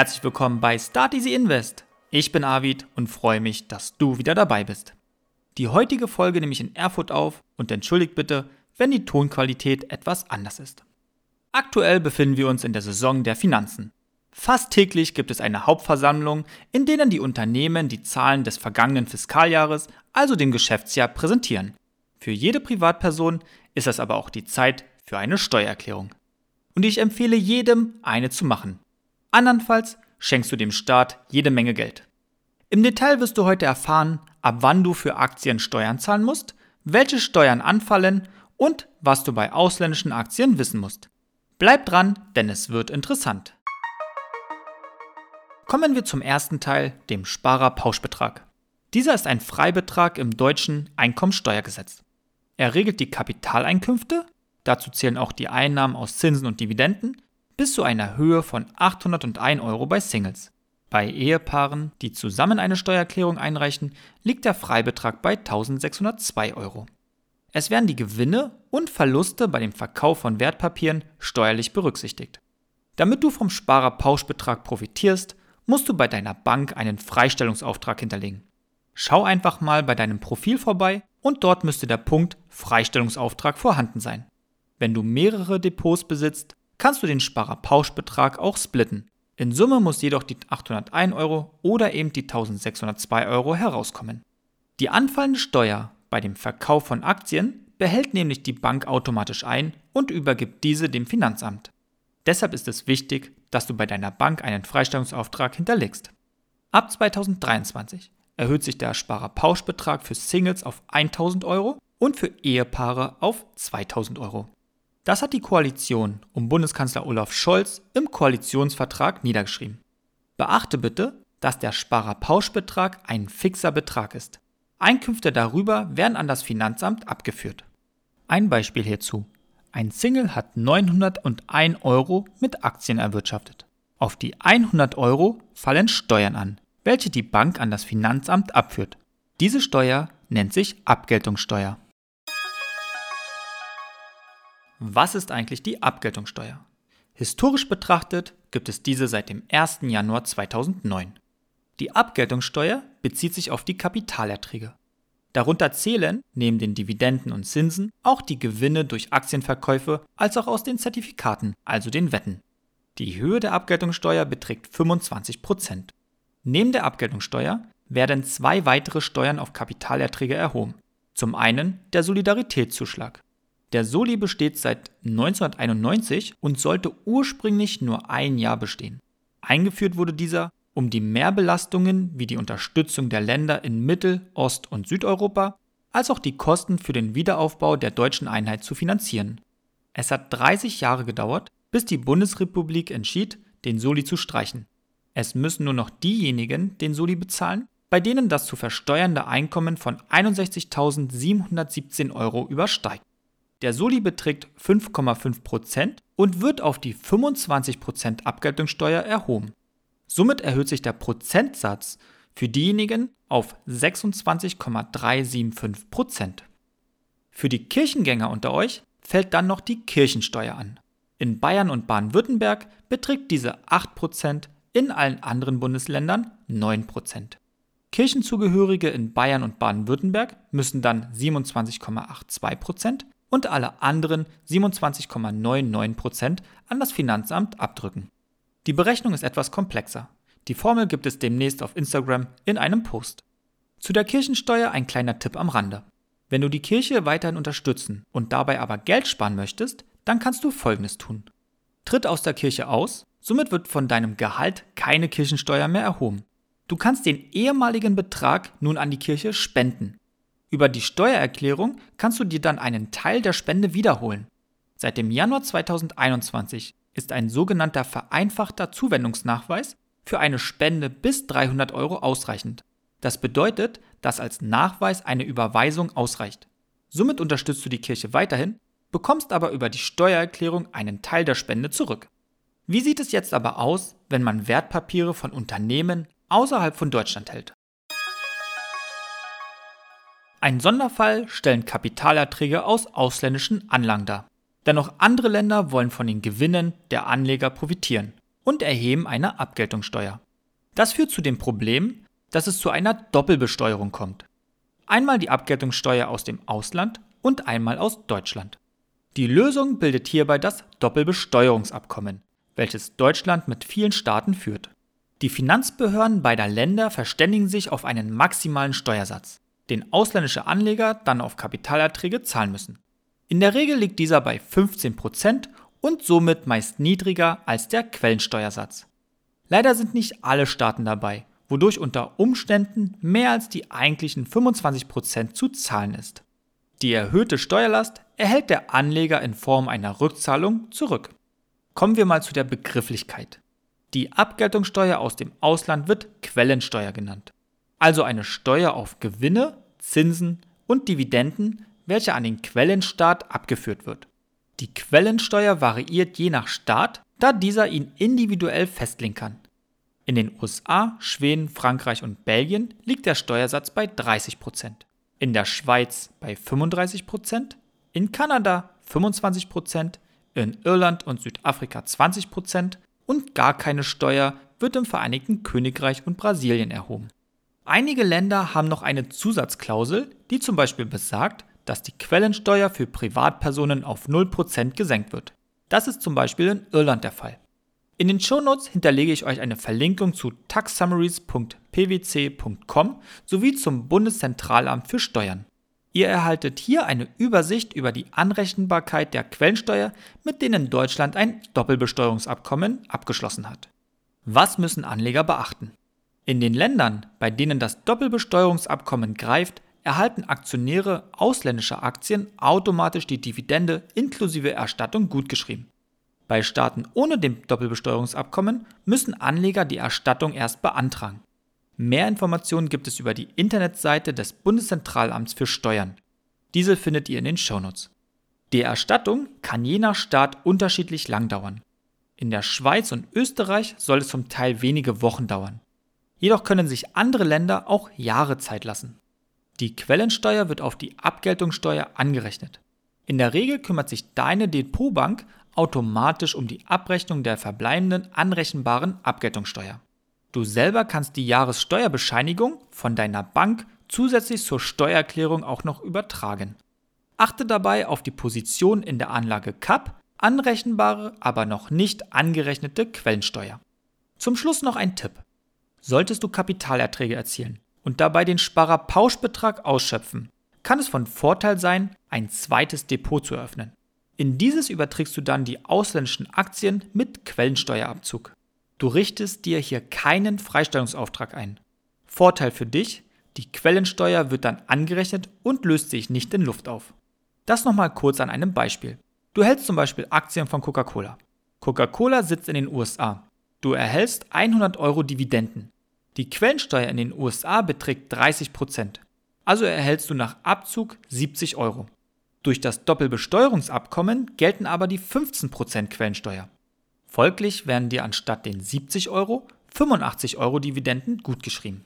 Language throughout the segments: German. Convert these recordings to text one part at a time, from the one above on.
Herzlich willkommen bei Start Easy Invest. Ich bin Arvid und freue mich, dass du wieder dabei bist. Die heutige Folge nehme ich in Erfurt auf und entschuldigt bitte, wenn die Tonqualität etwas anders ist. Aktuell befinden wir uns in der Saison der Finanzen. Fast täglich gibt es eine Hauptversammlung, in denen die Unternehmen die Zahlen des vergangenen Fiskaljahres, also dem Geschäftsjahr, präsentieren. Für jede Privatperson ist das aber auch die Zeit für eine Steuererklärung. Und ich empfehle jedem, eine zu machen. Andernfalls schenkst du dem Staat jede Menge Geld. Im Detail wirst du heute erfahren, ab wann du für Aktien Steuern zahlen musst, welche Steuern anfallen und was du bei ausländischen Aktien wissen musst. Bleib dran, denn es wird interessant. Kommen wir zum ersten Teil, dem Sparerpauschbetrag. Dieser ist ein Freibetrag im deutschen Einkommensteuergesetz. Er regelt die Kapitaleinkünfte, dazu zählen auch die Einnahmen aus Zinsen und Dividenden, bis zu einer Höhe von 801 Euro bei Singles. Bei Ehepaaren, die zusammen eine Steuererklärung einreichen, liegt der Freibetrag bei 1602 Euro. Es werden die Gewinne und Verluste bei dem Verkauf von Wertpapieren steuerlich berücksichtigt. Damit du vom Sparerpauschbetrag profitierst, musst du bei deiner Bank einen Freistellungsauftrag hinterlegen. Schau einfach mal bei deinem Profil vorbei und dort müsste der Punkt Freistellungsauftrag vorhanden sein. Wenn du mehrere Depots besitzt, kannst du den Sparerpauschbetrag auch splitten. In Summe muss jedoch die 801 Euro oder eben die 1602 Euro herauskommen. Die anfallende Steuer bei dem Verkauf von Aktien behält nämlich die Bank automatisch ein und übergibt diese dem Finanzamt. Deshalb ist es wichtig, dass du bei deiner Bank einen Freistellungsauftrag hinterlegst. Ab 2023 erhöht sich der Sparerpauschbetrag für Singles auf 1000 Euro und für Ehepaare auf 2000 Euro. Das hat die Koalition um Bundeskanzler Olaf Scholz im Koalitionsvertrag niedergeschrieben. Beachte bitte, dass der Sparerpauschbetrag ein fixer Betrag ist. Einkünfte darüber werden an das Finanzamt abgeführt. Ein Beispiel hierzu. Ein Single hat 901 Euro mit Aktien erwirtschaftet. Auf die 100 Euro fallen Steuern an, welche die Bank an das Finanzamt abführt. Diese Steuer nennt sich Abgeltungssteuer. Was ist eigentlich die Abgeltungssteuer? Historisch betrachtet gibt es diese seit dem 1. Januar 2009. Die Abgeltungssteuer bezieht sich auf die Kapitalerträge. Darunter zählen neben den Dividenden und Zinsen auch die Gewinne durch Aktienverkäufe als auch aus den Zertifikaten, also den Wetten. Die Höhe der Abgeltungssteuer beträgt 25%. Neben der Abgeltungssteuer werden zwei weitere Steuern auf Kapitalerträge erhoben. Zum einen der Solidaritätszuschlag. Der Soli besteht seit 1991 und sollte ursprünglich nur ein Jahr bestehen. Eingeführt wurde dieser, um die Mehrbelastungen wie die Unterstützung der Länder in Mittel-, Ost- und Südeuropa als auch die Kosten für den Wiederaufbau der deutschen Einheit zu finanzieren. Es hat 30 Jahre gedauert, bis die Bundesrepublik entschied, den Soli zu streichen. Es müssen nur noch diejenigen den Soli bezahlen, bei denen das zu versteuernde Einkommen von 61.717 Euro übersteigt. Der Soli beträgt 5,5% und wird auf die 25% Abgeltungssteuer erhoben. Somit erhöht sich der Prozentsatz für diejenigen auf 26,375%. Für die Kirchengänger unter euch fällt dann noch die Kirchensteuer an. In Bayern und Baden-Württemberg beträgt diese 8%, in allen anderen Bundesländern 9%. Kirchenzugehörige in Bayern und Baden-Württemberg müssen dann 27,82%, und alle anderen 27,99% an das Finanzamt abdrücken. Die Berechnung ist etwas komplexer. Die Formel gibt es demnächst auf Instagram in einem Post. Zu der Kirchensteuer ein kleiner Tipp am Rande. Wenn du die Kirche weiterhin unterstützen und dabei aber Geld sparen möchtest, dann kannst du Folgendes tun. Tritt aus der Kirche aus, somit wird von deinem Gehalt keine Kirchensteuer mehr erhoben. Du kannst den ehemaligen Betrag nun an die Kirche spenden. Über die Steuererklärung kannst du dir dann einen Teil der Spende wiederholen. Seit dem Januar 2021 ist ein sogenannter vereinfachter Zuwendungsnachweis für eine Spende bis 300 Euro ausreichend. Das bedeutet, dass als Nachweis eine Überweisung ausreicht. Somit unterstützt du die Kirche weiterhin, bekommst aber über die Steuererklärung einen Teil der Spende zurück. Wie sieht es jetzt aber aus, wenn man Wertpapiere von Unternehmen außerhalb von Deutschland hält? Ein Sonderfall stellen Kapitalerträge aus ausländischen Anlagen dar. Denn auch andere Länder wollen von den Gewinnen der Anleger profitieren. und Erheben einer Abgeltungssteuer. Das führt zu dem Problem, dass es zu einer Doppelbesteuerung kommt. Einmal die Abgeltungssteuer aus dem Ausland und einmal aus Deutschland. Die Lösung bildet hierbei das Doppelbesteuerungsabkommen, welches Deutschland mit vielen Staaten führt. Die Finanzbehörden beider Länder verständigen sich auf einen maximalen Steuersatz, den ausländische Anleger dann auf Kapitalerträge zahlen müssen. In der Regel liegt dieser bei 15% und somit meist niedriger als der Quellensteuersatz. Leider sind nicht alle Staaten dabei, wodurch unter Umständen mehr als die eigentlichen 25% zu zahlen ist. Die erhöhte Steuerlast erhält der Anleger in Form einer Rückzahlung zurück. Kommen wir mal zu der Begrifflichkeit. Die Abgeltungssteuer aus dem Ausland wird Quellensteuer genannt. Also eine Steuer auf Gewinne, Zinsen und Dividenden, welche an den Quellenstaat abgeführt wird. Die Quellensteuer variiert je nach Staat, da dieser ihn individuell festlegen kann. In den USA, Schweden, Frankreich und Belgien liegt der Steuersatz bei 30%, in der Schweiz bei 35%, in Kanada 25%, in Irland und Südafrika 20% und gar keine Steuer wird im Vereinigten Königreich und Brasilien erhoben. Einige Länder haben noch eine Zusatzklausel, die zum Beispiel besagt, dass die Quellensteuer für Privatpersonen auf 0% gesenkt wird. Das ist zum Beispiel in Irland der Fall. In den Shownotes hinterlege ich euch eine Verlinkung zu taxsummaries.pwc.com sowie zum Bundeszentralamt für Steuern. Ihr erhaltet hier eine Übersicht über die Anrechenbarkeit der Quellensteuer, mit denen Deutschland ein Doppelbesteuerungsabkommen abgeschlossen hat. Was müssen Anleger beachten? In den Ländern, bei denen das Doppelbesteuerungsabkommen greift, erhalten Aktionäre ausländischer Aktien automatisch die Dividende inklusive Erstattung gutgeschrieben. Bei Staaten ohne dem Doppelbesteuerungsabkommen müssen Anleger die Erstattung erst beantragen. Mehr Informationen gibt es über die Internetseite des Bundeszentralamts für Steuern. Diese findet ihr in den Shownotes. Die Erstattung kann je nach Staat unterschiedlich lang dauern. In der Schweiz und Österreich soll es zum Teil wenige Wochen dauern. Jedoch können sich andere Länder auch Jahre Zeit lassen. Die Quellensteuer wird auf die Abgeltungssteuer angerechnet. In der Regel kümmert sich deine Depotbank automatisch um die Abrechnung der verbleibenden anrechenbaren Abgeltungssteuer. Du selber kannst die Jahressteuerbescheinigung von deiner Bank zusätzlich zur Steuererklärung auch noch übertragen. Achte dabei auf die Position in der Anlage CAP, anrechenbare, aber noch nicht angerechnete Quellensteuer. Zum Schluss noch ein Tipp. Solltest du Kapitalerträge erzielen und dabei den Sparerpauschbetrag ausschöpfen, kann es von Vorteil sein, ein zweites Depot zu eröffnen. In dieses überträgst du dann die ausländischen Aktien mit Quellensteuerabzug. Du richtest dir hier keinen Freistellungsauftrag ein. Vorteil für dich, die Quellensteuer wird dann angerechnet und löst sich nicht in Luft auf. Das nochmal kurz an einem Beispiel. Du hältst zum Beispiel Aktien von Coca-Cola. Coca-Cola sitzt in den USA. Du erhältst 100 Euro Dividenden. Die Quellensteuer in den USA beträgt 30%. Also erhältst du nach Abzug 70 Euro. Durch das Doppelbesteuerungsabkommen gelten aber die 15% Quellensteuer. Folglich werden dir anstatt den 70 Euro 85 Euro Dividenden gutgeschrieben.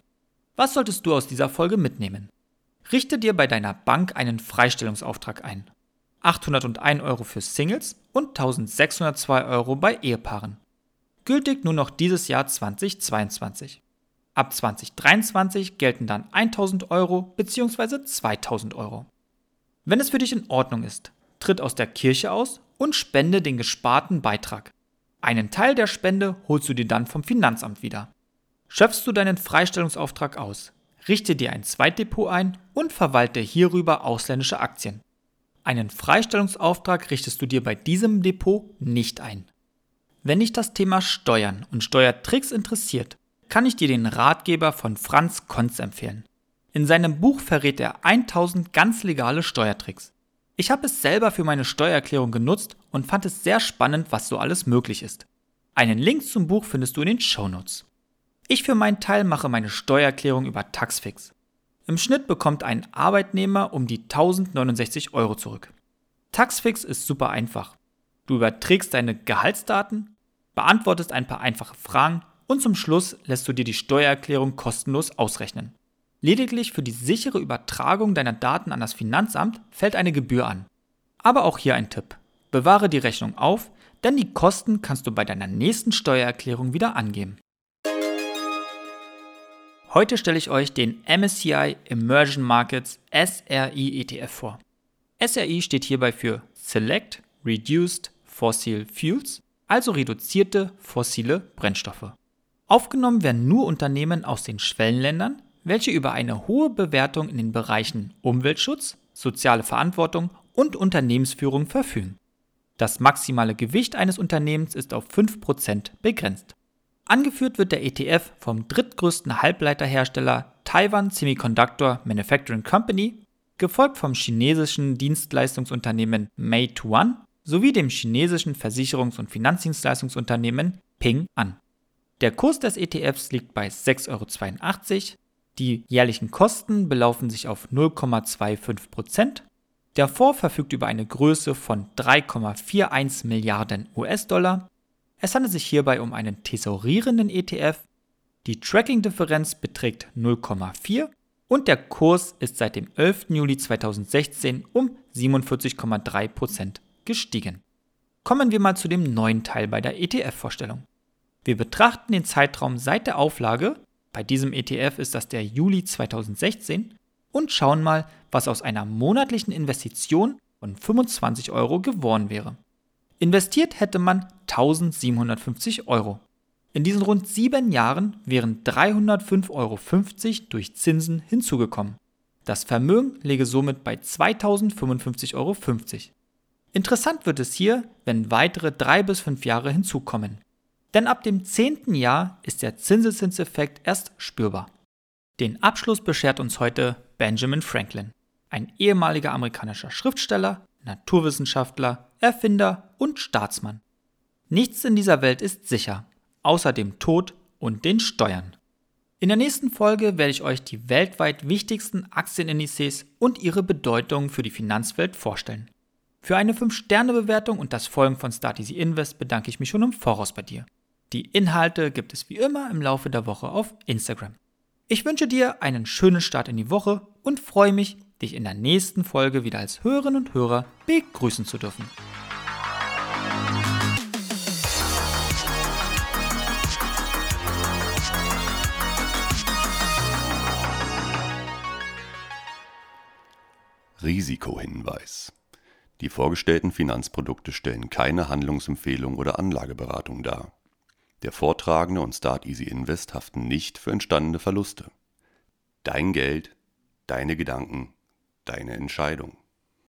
Was solltest du aus dieser Folge mitnehmen? Richte dir bei deiner Bank einen Freistellungsauftrag ein. 801 Euro für Singles und 1602 Euro bei Ehepaaren. Gültig nur noch dieses Jahr 2022. Ab 2023 gelten dann 1000 Euro bzw. 2000 Euro. Wenn es für dich in Ordnung ist, tritt aus der Kirche aus und spende den gesparten Beitrag. Einen Teil der Spende holst du dir dann vom Finanzamt wieder. Schöpfst du deinen Freistellungsauftrag aus, richte dir ein Zweitdepot ein und verwalte hierüber ausländische Aktien. Einen Freistellungsauftrag richtest du dir bei diesem Depot nicht ein. Wenn dich das Thema Steuern und Steuertricks interessiert, kann ich dir den Ratgeber von Franz Konz empfehlen. In seinem Buch verrät er 1000 ganz legale Steuertricks. Ich habe es selber für meine Steuererklärung genutzt und fand es sehr spannend, was so alles möglich ist. Einen Link zum Buch findest du in den Shownotes. Ich für meinen Teil mache meine Steuererklärung über Taxfix. Im Schnitt bekommt ein Arbeitnehmer um die 1069 Euro zurück. Taxfix ist super einfach. Du überträgst deine Gehaltsdaten, beantwortest ein paar einfache Fragen und zum Schluss lässt du dir die Steuererklärung kostenlos ausrechnen. Lediglich für die sichere Übertragung deiner Daten an das Finanzamt fällt eine Gebühr an. Aber auch hier ein Tipp. Bewahre die Rechnung auf, denn die Kosten kannst du bei deiner nächsten Steuererklärung wieder angeben. Heute stelle ich euch den MSCI Emerging Markets SRI ETF vor. SRI steht hierbei für Select Reduced Fossil Fuels, also reduzierte fossile Brennstoffe. Aufgenommen werden nur Unternehmen aus den Schwellenländern, welche über eine hohe Bewertung in den Bereichen Umweltschutz, soziale Verantwortung und Unternehmensführung verfügen. Das maximale Gewicht eines Unternehmens ist auf 5% begrenzt. Angeführt wird der ETF vom drittgrößten Halbleiterhersteller Taiwan Semiconductor Manufacturing Company, gefolgt vom chinesischen Dienstleistungsunternehmen Meituan sowie dem chinesischen Versicherungs- und Finanzdienstleistungsunternehmen Ping An. Der Kurs des ETFs liegt bei 6,82 Euro, die jährlichen Kosten belaufen sich auf 0,25% Der Fonds verfügt über eine Größe von 3,41 Milliarden US-Dollar es handelt sich hierbei um einen tesorierenden ETF. Die Tracking-Differenz beträgt 0,4 und der Kurs ist seit dem 11. Juli 2016 um 47,3% gestiegen. Kommen wir mal zu dem neuen Teil bei der ETF-Vorstellung. Wir betrachten den Zeitraum seit der Auflage, bei diesem ETF ist das der Juli 2016, und schauen mal, was aus einer monatlichen Investition von 25 Euro geworden wäre. Investiert hätte man 1750 Euro. In diesen rund sieben Jahren wären 305,50 Euro durch Zinsen hinzugekommen. Das Vermögen läge somit bei 2055,50 Euro. Interessant wird es hier, wenn weitere drei bis fünf Jahre hinzukommen. Denn ab dem zehnten Jahr ist der Zinseszinseffekt erst spürbar. Den Abschluss beschert uns heute Benjamin Franklin, ein ehemaliger amerikanischer Schriftsteller, Naturwissenschaftler, Erfinder und Staatsmann. Nichts in dieser Welt ist sicher, außer dem Tod und den Steuern. In der nächsten Folge werde ich euch die weltweit wichtigsten Aktienindizes und ihre Bedeutung für die Finanzwelt vorstellen. Für eine 5-Sterne-Bewertung und das Folgen von Start Easy Invest bedanke ich mich schon im Voraus bei dir. Die Inhalte gibt es wie immer im Laufe der Woche auf Instagram. Ich wünsche dir einen schönen Start in die Woche und freue mich, dich in der nächsten Folge wieder als Hörerinnen und Hörer begrüßen zu dürfen. Risikohinweis. Die vorgestellten Finanzprodukte stellen keine Handlungsempfehlung oder Anlageberatung dar. Der Vortragende und Start Easy Invest haften nicht für entstandene Verluste. Dein Geld, deine Gedanken, deine Entscheidung.